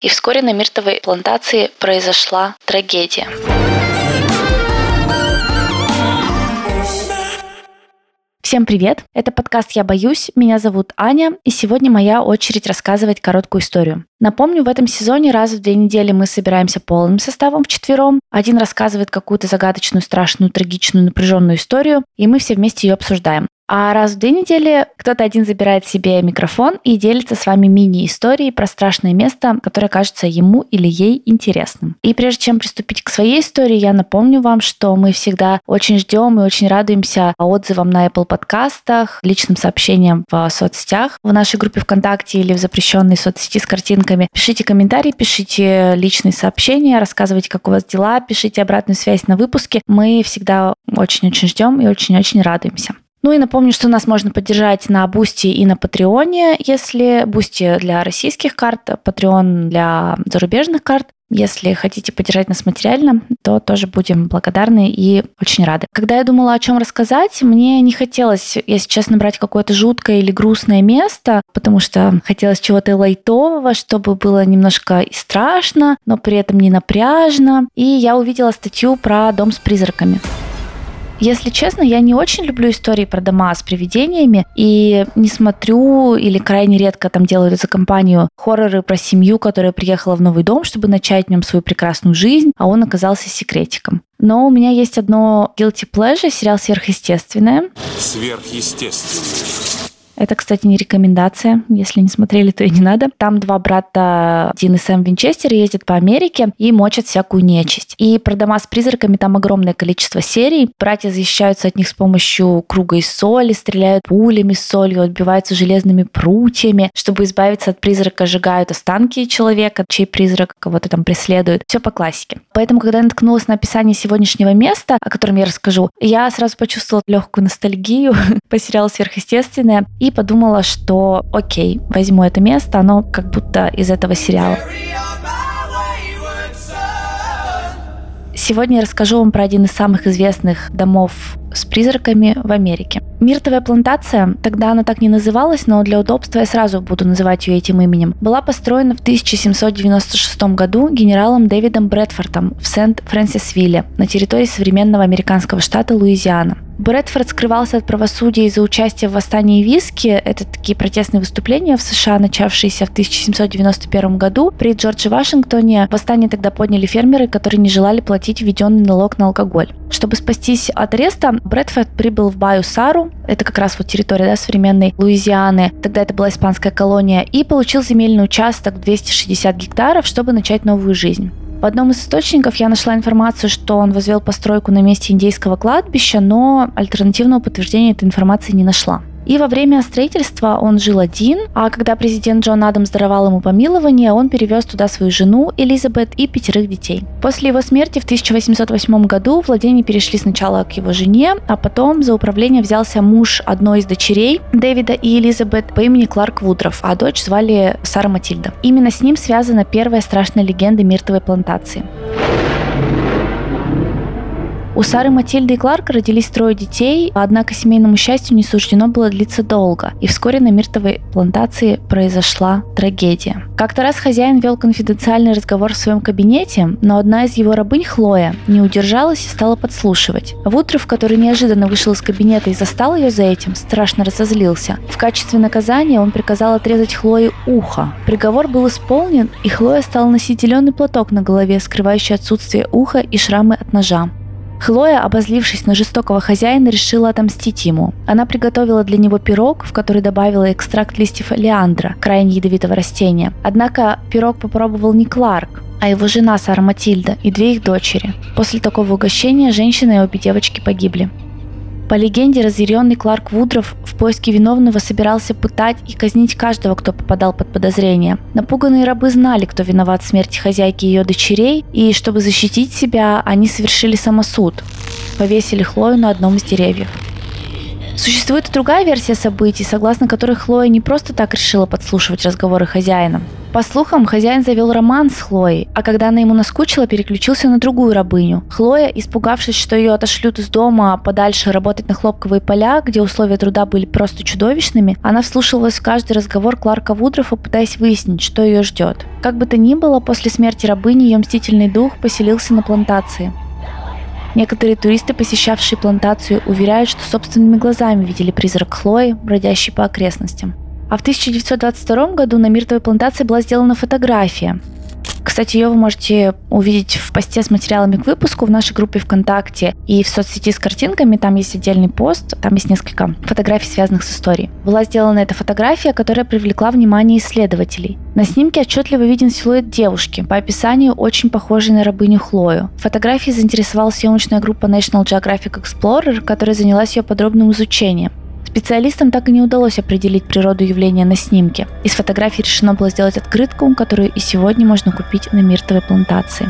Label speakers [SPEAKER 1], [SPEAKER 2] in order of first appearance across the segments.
[SPEAKER 1] И вскоре на миртовой плантации произошла трагедия. Всем привет! Это подкаст «Я боюсь». Меня зовут Аня, и сегодня моя очередь рассказывать короткую историю. Напомню, в этом сезоне раз в две недели мы собираемся полным составом вчетвером. Один рассказывает какую-то загадочную, страшную, трагичную, напряженную историю, и мы все вместе ее обсуждаем. А раз в две недели кто-то один забирает себе микрофон и делится с вами мини-историей про страшное место, которое кажется ему или ей интересным. И прежде чем приступить к своей истории, я напомню вам, что мы всегда очень ждем и очень радуемся отзывам на Apple подкастах, личным сообщениям в соцсетях, в нашей группе ВКонтакте или в запрещенной соцсети с картинками. Пишите комментарии, пишите личные сообщения, рассказывайте, как у вас дела, пишите обратную связь на выпуске. Мы всегда очень-очень ждем и очень-очень радуемся. Ну и напомню, что нас можно поддержать на Boosty и на Патреоне, если Boosty для российских карт, Patreon для зарубежных карт. Если хотите поддержать нас материально, то тоже будем благодарны и очень рады. Когда я думала, о чем рассказать, мне не хотелось, если честно, брать какое-то жуткое или грустное место, потому что хотелось чего-то лайтового, чтобы было немножко и страшно, но при этом не напряжно. И я увидела статью про дом с призраками. Если честно, я не очень люблю истории про дома с привидениями и не смотрю или крайне редко там делают за компанию хорроры про семью, которая приехала в новый дом, чтобы начать в нем свою прекрасную жизнь, а он оказался секретиком. Но у меня есть одно guilty pleasure, сериал «Сверхъестественное».
[SPEAKER 2] Сверхъестественное.
[SPEAKER 1] Это, кстати, не рекомендация. Если не смотрели, то и не надо. Там два брата Дин и Сэм Винчестер ездят по Америке и мочат всякую нечисть. И про дома с призраками там огромное количество серий. Братья защищаются от них с помощью круга из соли, стреляют пулями с солью, отбиваются железными прутьями. Чтобы избавиться от призрака, сжигают останки человека, чей призрак кого-то там преследует. Все по классике. Поэтому, когда я наткнулась на описание сегодняшнего места, о котором я расскажу, я сразу почувствовала легкую ностальгию по сериалу «Сверхъестественное» и подумала, что окей, возьму это место, оно как будто из этого сериала. Сегодня я расскажу вам про один из самых известных домов с призраками в Америке. Миртовая плантация, тогда она так не называлась, но для удобства я сразу буду называть ее этим именем, была построена в 1796 году генералом Дэвидом Брэдфордом в Сент-Фрэнсисвилле на территории современного американского штата Луизиана. Брэдфорд скрывался от правосудия из-за участия в восстании Виски. Это такие протестные выступления в США, начавшиеся в 1791 году. При Джордже Вашингтоне восстание тогда подняли фермеры, которые не желали платить введенный налог на алкоголь. Чтобы спастись от ареста, Брэдфорд прибыл в Баю-Сару, это как раз вот территория да, современной Луизианы, тогда это была испанская колония, и получил земельный участок 260 гектаров, чтобы начать новую жизнь. В одном из источников я нашла информацию, что он возвел постройку на месте индейского кладбища, но альтернативного подтверждения этой информации не нашла. И во время строительства он жил один, а когда президент Джон Адамс даровал ему помилование, он перевез туда свою жену Элизабет и пятерых детей. После его смерти в 1808 году владения перешли сначала к его жене, а потом за управление взялся муж одной из дочерей Дэвида и Элизабет по имени Кларк Вудров, а дочь звали Сара Матильда. Именно с ним связана первая страшная легенда миртовой плантации. У Сары Матильды и Кларка родились трое детей, однако семейному счастью не суждено было длиться долго, и вскоре на миртовой плантации произошла трагедия. Как-то раз хозяин вел конфиденциальный разговор в своем кабинете, но одна из его рабынь, Хлоя, не удержалась и стала подслушивать. Вутров, который неожиданно вышел из кабинета и застал ее за этим, страшно разозлился. В качестве наказания он приказал отрезать Хлое ухо. Приговор был исполнен, и Хлоя стала носить зеленый платок на голове, скрывающий отсутствие уха и шрамы от ножа. Хлоя, обозлившись на жестокого хозяина, решила отомстить ему. Она приготовила для него пирог, в который добавила экстракт листьев леандра, крайне ядовитого растения. Однако пирог попробовал не Кларк, а его жена Сара Матильда и две их дочери. После такого угощения женщина и обе девочки погибли. По легенде, разъяренный Кларк Вудров в поиске виновного собирался пытать и казнить каждого, кто попадал под подозрение. Напуганные рабы знали, кто виноват в смерти хозяйки и ее дочерей, и чтобы защитить себя, они совершили самосуд. Повесили Хлою на одном из деревьев. Существует и другая версия событий, согласно которой Хлоя не просто так решила подслушивать разговоры хозяина. По слухам, хозяин завел роман с Хлоей, а когда она ему наскучила, переключился на другую рабыню. Хлоя, испугавшись, что ее отошлют из дома подальше работать на хлопковые поля, где условия труда были просто чудовищными, она вслушивалась в каждый разговор Кларка Вудрофа, пытаясь выяснить, что ее ждет. Как бы то ни было, после смерти рабыни ее мстительный дух поселился на плантации. Некоторые туристы, посещавшие плантацию, уверяют, что собственными глазами видели призрак Хлои, бродящий по окрестностям. А в 1922 году на миртовой плантации была сделана фотография. Кстати, ее вы можете увидеть в посте с материалами к выпуску в нашей группе ВКонтакте и в соцсети с картинками. Там есть отдельный пост, там есть несколько фотографий, связанных с историей. Была сделана эта фотография, которая привлекла внимание исследователей. На снимке отчетливо виден силуэт девушки, по описанию очень похожей на рабыню Хлою. Фотографией заинтересовала съемочная группа National Geographic Explorer, которая занялась ее подробным изучением. Специалистам так и не удалось определить природу явления на снимке. Из фотографий решено было сделать открытку, которую и сегодня можно купить на миртовой плантации.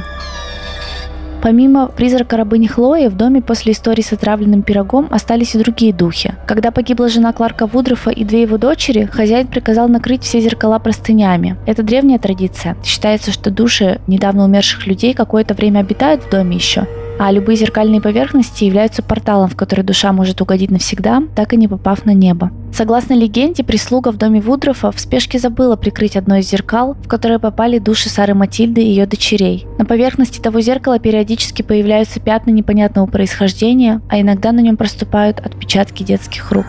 [SPEAKER 1] Помимо призрака рабыни Хлои, в доме после истории с отравленным пирогом остались и другие духи. Когда погибла жена Кларка Вудрофа и две его дочери, хозяин приказал накрыть все зеркала простынями. Это древняя традиция. Считается, что души недавно умерших людей какое-то время обитают в доме еще, а любые зеркальные поверхности являются порталом, в который душа может угодить навсегда, так и не попав на небо. Согласно легенде, прислуга в доме Вудрофа в спешке забыла прикрыть одно из зеркал, в которое попали души Сары Матильды и ее дочерей. На поверхности того зеркала периодически появляются пятна непонятного происхождения, а иногда на нем проступают отпечатки детских рук.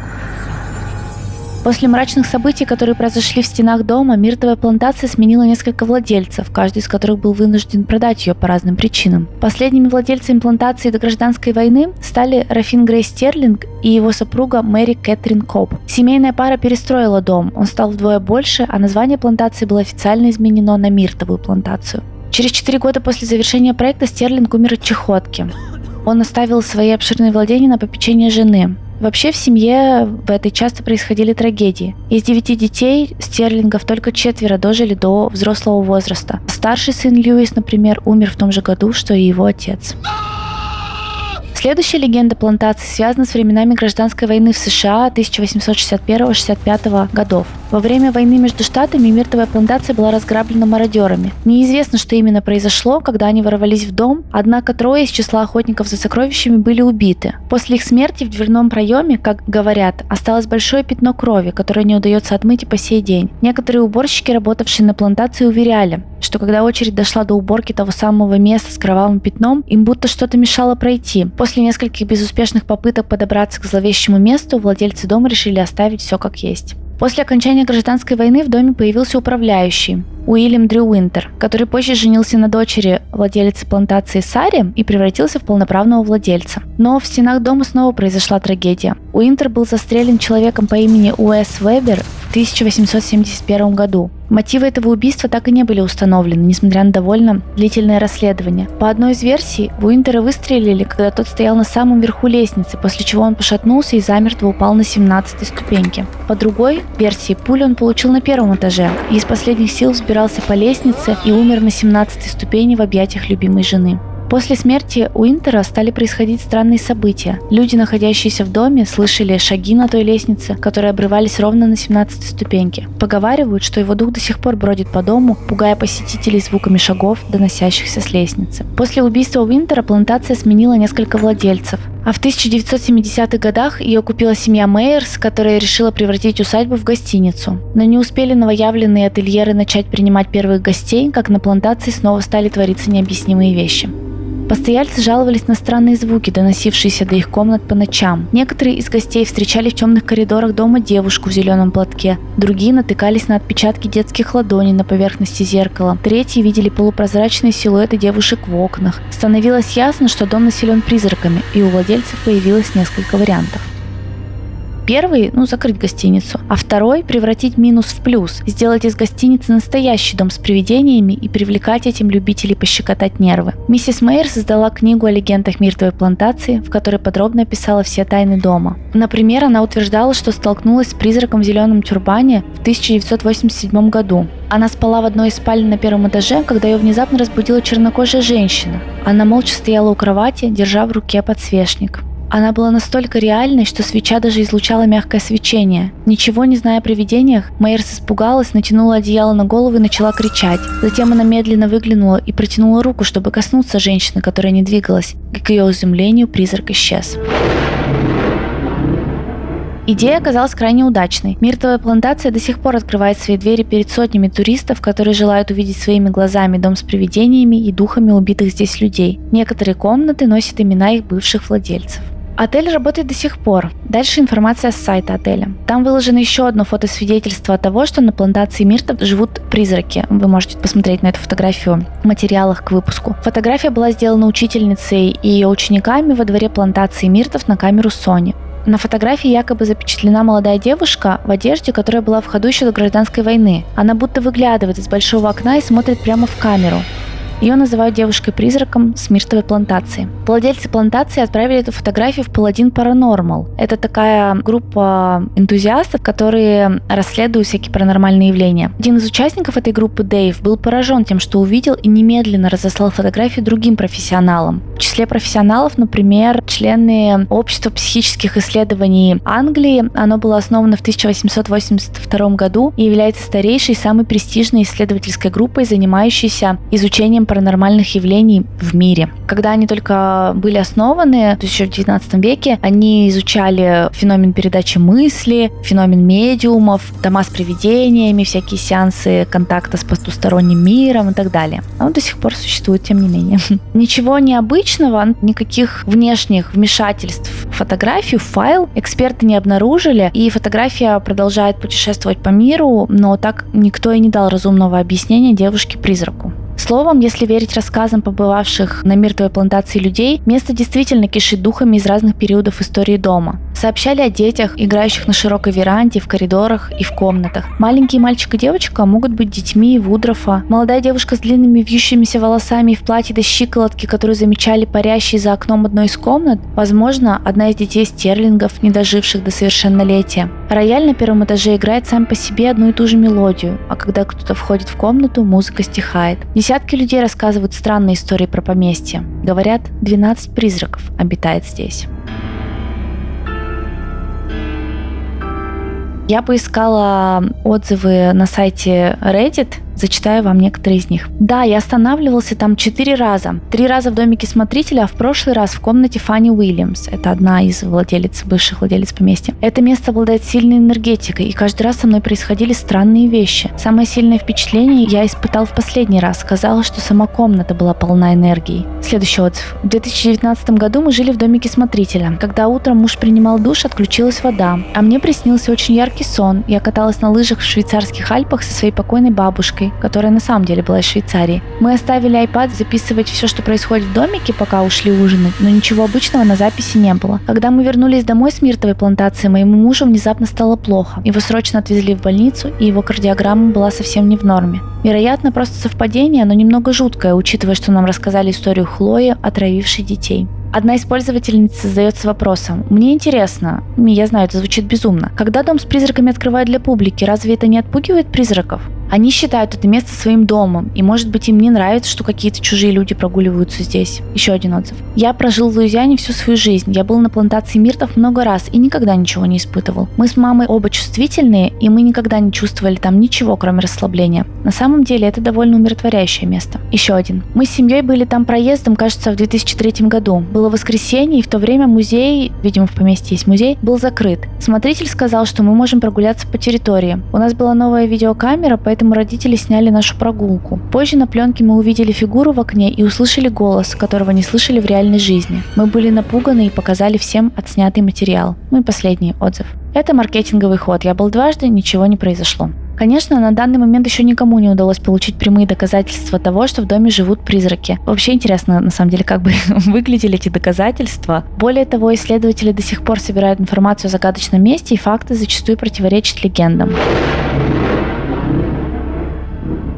[SPEAKER 1] После мрачных событий, которые произошли в стенах дома, миртовая плантация сменила несколько владельцев, каждый из которых был вынужден продать ее по разным причинам. Последними владельцами плантации до гражданской войны стали Рафин Грей Стерлинг и его супруга Мэри Кэтрин Коп. Семейная пара перестроила дом, он стал вдвое больше, а название плантации было официально изменено на миртовую плантацию. Через четыре года после завершения проекта Стерлинг умер от чехотки. Он оставил свои обширные владения на попечение жены. Вообще в семье в этой часто происходили трагедии. Из девяти детей Стерлингов только четверо дожили до взрослого возраста. Старший сын Льюис, например, умер в том же году, что и его отец. Следующая легенда плантации связана с временами гражданской войны в США 1861-65 годов. Во время войны между штатами миртовая плантация была разграблена мародерами. Неизвестно, что именно произошло, когда они ворвались в дом, однако трое из числа охотников за сокровищами были убиты. После их смерти в дверном проеме, как говорят, осталось большое пятно крови, которое не удается отмыть и по сей день. Некоторые уборщики, работавшие на плантации, уверяли, что когда очередь дошла до уборки того самого места с кровавым пятном, им будто что-то мешало пройти. После нескольких безуспешных попыток подобраться к зловещему месту, владельцы дома решили оставить все как есть. После окончания гражданской войны в доме появился управляющий Уильям Дрю Уинтер, который позже женился на дочери владелицы плантации Сари и превратился в полноправного владельца. Но в стенах дома снова произошла трагедия. Уинтер был застрелен человеком по имени Уэс Вебер в 1871 году. Мотивы этого убийства так и не были установлены, несмотря на довольно длительное расследование. По одной из версий, Уинтера выстрелили, когда тот стоял на самом верху лестницы, после чего он пошатнулся и замертво упал на 17 ступеньке. По другой версии, пулю он получил на первом этаже и из последних сил взбирался по лестнице и умер на 17 ступени в объятиях любимой жены. После смерти Уинтера стали происходить странные события. Люди, находящиеся в доме, слышали шаги на той лестнице, которые обрывались ровно на 17 ступеньке. Поговаривают, что его дух до сих пор бродит по дому, пугая посетителей звуками шагов, доносящихся с лестницы. После убийства Уинтера плантация сменила несколько владельцев. А в 1970-х годах ее купила семья Мейерс, которая решила превратить усадьбу в гостиницу. Но не успели новоявленные ательеры начать принимать первых гостей, как на плантации снова стали твориться необъяснимые вещи. Постояльцы жаловались на странные звуки, доносившиеся до их комнат по ночам. Некоторые из гостей встречали в темных коридорах дома девушку в зеленом платке, другие натыкались на отпечатки детских ладоней на поверхности зеркала, третьи видели полупрозрачные силуэты девушек в окнах. Становилось ясно, что дом населен призраками, и у владельцев появилось несколько вариантов. Первый, ну, закрыть гостиницу, а второй – превратить минус в плюс, сделать из гостиницы настоящий дом с привидениями и привлекать этим любителей пощекотать нервы. Миссис Мейер создала книгу о легендах миртовой плантации, в которой подробно описала все тайны дома. Например, она утверждала, что столкнулась с призраком в зеленом тюрбане в 1987 году. Она спала в одной из спален на первом этаже, когда ее внезапно разбудила чернокожая женщина. Она молча стояла у кровати, держа в руке подсвечник. Она была настолько реальной, что свеча даже излучала мягкое свечение. Ничего не зная о привидениях, Мейерс испугалась, натянула одеяло на голову и начала кричать. Затем она медленно выглянула и протянула руку, чтобы коснуться женщины, которая не двигалась. И к ее изумлению призрак исчез. Идея оказалась крайне удачной. Миртовая плантация до сих пор открывает свои двери перед сотнями туристов, которые желают увидеть своими глазами дом с привидениями и духами убитых здесь людей. Некоторые комнаты носят имена их бывших владельцев. Отель работает до сих пор. Дальше информация с сайта отеля. Там выложено еще одно фотосвидетельство того, что на плантации миртов живут призраки. Вы можете посмотреть на эту фотографию в материалах к выпуску. Фотография была сделана учительницей и ее учениками во дворе плантации миртов на камеру Sony. На фотографии якобы запечатлена молодая девушка в одежде, которая была в ходу еще до гражданской войны. Она будто выглядывает из большого окна и смотрит прямо в камеру. Ее называют девушкой-призраком с миртовой плантации. Владельцы плантации отправили эту фотографию в Паладин Paranormal. Это такая группа энтузиастов, которые расследуют всякие паранормальные явления. Один из участников этой группы, Дэйв, был поражен тем, что увидел и немедленно разослал фотографии другим профессионалам. В числе профессионалов, например, члены Общества психических исследований Англии. Оно было основано в 1882 году и является старейшей и самой престижной исследовательской группой, занимающейся изучением паранормальных явлений в мире. Когда они только были основаны, то есть еще в 19 веке, они изучали феномен передачи мысли, феномен медиумов, дома с привидениями, всякие сеансы контакта с потусторонним миром и так далее. А он до сих пор существует, тем не менее. Ничего необычного, никаких внешних вмешательств в фотографию, в файл эксперты не обнаружили, и фотография продолжает путешествовать по миру, но так никто и не дал разумного объяснения девушке-призраку. Словом, если верить рассказам побывавших на мертвой плантации людей, место действительно кишит духами из разных периодов истории дома. Сообщали о детях, играющих на широкой веранде, в коридорах и в комнатах. Маленький мальчик и девочка могут быть детьми Вудрофа. Молодая девушка с длинными вьющимися волосами и в платье до щиколотки, которую замечали парящие за окном одной из комнат, возможно, одна из детей стерлингов, не доживших до совершеннолетия. Рояль на первом этаже играет сам по себе одну и ту же мелодию, а когда кто-то входит в комнату, музыка стихает. Десятки людей рассказывают странные истории про поместье. Говорят, 12 призраков обитает здесь. Я поискала отзывы на сайте Reddit Зачитаю вам некоторые из них. Да, я останавливался там четыре раза. Три раза в домике смотрителя, а в прошлый раз в комнате Фанни Уильямс. Это одна из владелец, бывших владелец поместья. Это место обладает сильной энергетикой, и каждый раз со мной происходили странные вещи. Самое сильное впечатление я испытал в последний раз. Казалось, что сама комната была полна энергии. Следующий отзыв. В 2019 году мы жили в домике смотрителя. Когда утром муж принимал душ, отключилась вода. А мне приснился очень яркий сон. Я каталась на лыжах в швейцарских Альпах со своей покойной бабушкой которая на самом деле была из Швейцарии. Мы оставили iPad записывать все, что происходит в домике, пока ушли ужинать, но ничего обычного на записи не было. Когда мы вернулись домой с миртовой плантации, моему мужу внезапно стало плохо. Его срочно отвезли в больницу, и его кардиограмма была совсем не в норме. Вероятно, просто совпадение, но немного жуткое, учитывая, что нам рассказали историю Хлои, отравившей детей. Одна из пользовательниц задается вопросом. Мне интересно, я знаю, это звучит безумно. Когда дом с призраками открывают для публики, разве это не отпугивает призраков? Они считают это место своим домом, и может быть им не нравится, что какие-то чужие люди прогуливаются здесь. Еще один отзыв. Я прожил в Луизиане всю свою жизнь. Я был на плантации миртов много раз и никогда ничего не испытывал. Мы с мамой оба чувствительные, и мы никогда не чувствовали там ничего, кроме расслабления. На самом деле это довольно умиротворяющее место. Еще один. Мы с семьей были там проездом, кажется, в 2003 году. Было воскресенье, и в то время музей, видимо, в поместье есть музей, был закрыт. Смотритель сказал, что мы можем прогуляться по территории. У нас была новая видеокамера, поэтому родители сняли нашу прогулку. Позже на пленке мы увидели фигуру в окне и услышали голос, которого не слышали в реальной жизни. Мы были напуганы и показали всем отснятый материал. Ну и последний отзыв. Это маркетинговый ход. Я был дважды, ничего не произошло. Конечно, на данный момент еще никому не удалось получить прямые доказательства того, что в доме живут призраки. Вообще интересно, на самом деле, как бы выглядели эти доказательства. Более того, исследователи до сих пор собирают информацию о загадочном месте, и факты зачастую противоречат легендам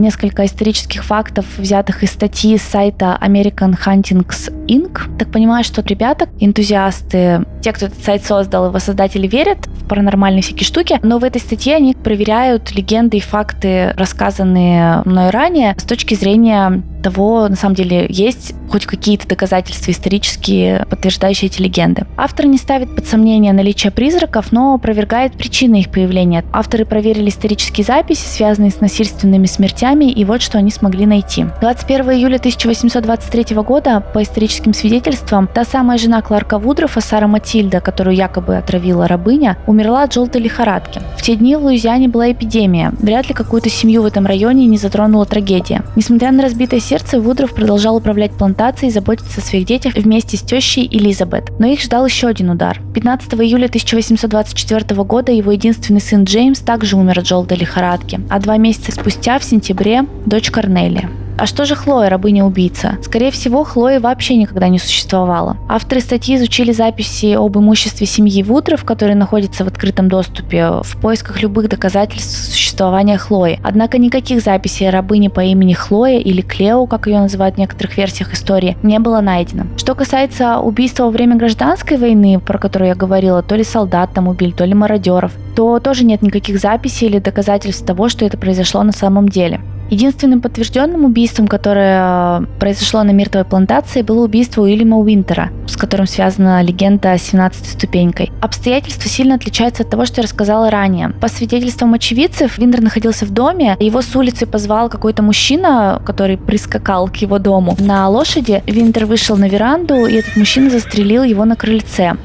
[SPEAKER 1] несколько исторических фактов, взятых из статьи с сайта American Hunting Inc. Так понимаю, что ребята, энтузиасты, те, кто этот сайт создал, его создатели верят в паранормальные всякие штуки, но в этой статье они проверяют легенды и факты, рассказанные мной ранее, с точки зрения того, на самом деле, есть хоть какие-то доказательства исторические, подтверждающие эти легенды. Автор не ставит под сомнение наличие призраков, но опровергает причины их появления. Авторы проверили исторические записи, связанные с насильственными смертями, и вот что они смогли найти. 21 июля 1823 года, по историческим свидетельствам, та самая жена Кларка Вудрофа, Сара Матильда, которую якобы отравила рабыня, умерла от желтой лихорадки. В те дни в Луизиане была эпидемия. Вряд ли какую-то семью в этом районе не затронула трагедия. Несмотря на разбитое сердце, сердце Вудров продолжал управлять плантацией и заботиться о своих детях вместе с тещей Элизабет. Но их ждал еще один удар. 15 июля 1824 года его единственный сын Джеймс также умер от желтой лихорадки, а два месяца спустя, в сентябре, дочь Корнелия. А что же Хлоя, рабыня-убийца? Скорее всего, Хлои вообще никогда не существовало. Авторы статьи изучили записи об имуществе семьи Вудров, которые находятся в открытом доступе, в поисках любых доказательств существования Хлои. Однако никаких записей о рабыне по имени Хлоя или Клео, как ее называют в некоторых версиях истории, не было найдено. Что касается убийства во время гражданской войны, про которую я говорила, то ли солдат там убили, то ли мародеров, то тоже нет никаких записей или доказательств того, что это произошло на самом деле. Единственным подтвержденным убийством, которое э, произошло на миртовой плантации, было убийство Уильяма Уинтера, с которым связана легенда о 17 ступенькой. Обстоятельства сильно отличаются от того, что я рассказала ранее. По свидетельствам очевидцев, Винтер находился в доме, его с улицы позвал какой-то мужчина, который прискакал к его дому на лошади. Винтер вышел на веранду, и этот мужчина застрелил его на крыльце.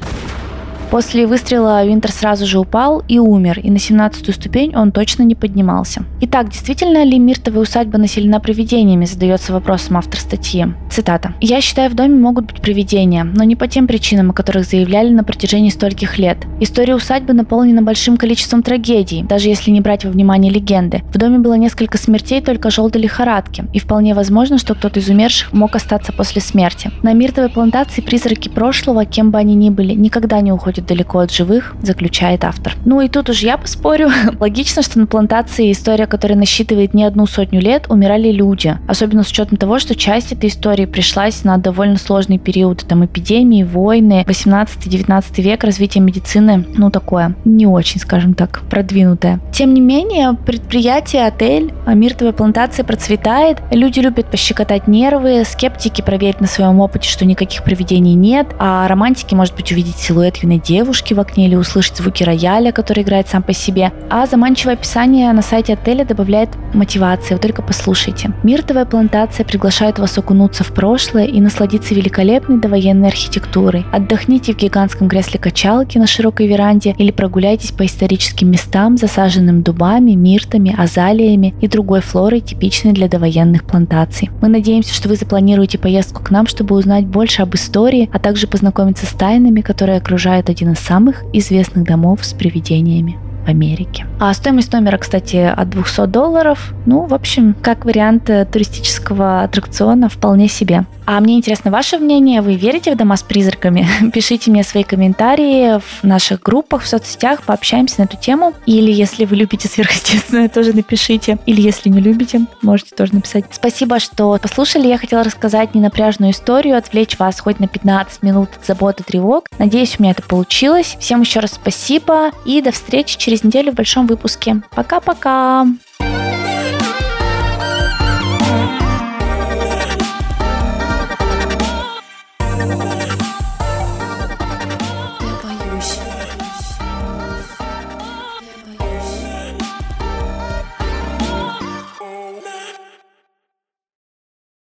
[SPEAKER 1] После выстрела Винтер сразу же упал и умер, и на 17-ю ступень он точно не поднимался. Итак, действительно ли миртовая усадьба населена привидениями, задается вопросом автор статьи. Цитата. «Я считаю, в доме могут быть привидения, но не по тем причинам, о которых заявляли на протяжении стольких лет. История усадьбы наполнена большим количеством трагедий, даже если не брать во внимание легенды. В доме было несколько смертей только желтой лихорадки, и вполне возможно, что кто-то из умерших мог остаться после смерти. На миртовой плантации призраки прошлого, кем бы они ни были, никогда не уходят далеко от живых, заключает автор. Ну и тут уж я поспорю. Логично, что на плантации история, которая насчитывает не одну сотню лет, умирали люди. Особенно с учетом того, что часть этой истории пришлась на довольно сложный период там эпидемии, войны, 18-19 век, развитие медицины, ну такое, не очень, скажем так, продвинутое. Тем не менее, предприятие, отель, миртовая плантация процветает, люди любят пощекотать нервы, скептики проверить на своем опыте, что никаких привидений нет, а романтики, может быть, увидеть силуэт юной девушки в окне или услышать звуки рояля, который играет сам по себе. А заманчивое описание на сайте отеля добавляет мотивации. Вы только послушайте. Миртовая плантация приглашает вас окунуться в прошлое и насладиться великолепной довоенной архитектурой. Отдохните в гигантском кресле качалки на широкой веранде или прогуляйтесь по историческим местам, засаженным дубами, миртами, азалиями и другой флорой, типичной для довоенных плантаций. Мы надеемся, что вы запланируете поездку к нам, чтобы узнать больше об истории, а также познакомиться с тайнами, которые окружают один из самых известных домов с привидениями в Америке. А стоимость номера, кстати, от 200 долларов. Ну, в общем, как вариант э, туристического аттракциона вполне себе. А мне интересно ваше мнение. Вы верите в дома с призраками? Пишите мне свои комментарии в наших группах, в соцсетях, пообщаемся на эту тему. Или если вы любите сверхъестественное, тоже напишите. Или если не любите, можете тоже написать. Спасибо, что послушали. Я хотела рассказать ненапряжную историю, отвлечь вас хоть на 15 минут от забот и тревог. Надеюсь, у меня это получилось. Всем еще раз спасибо и до встречи через неделю в большом выпуске. Пока-пока!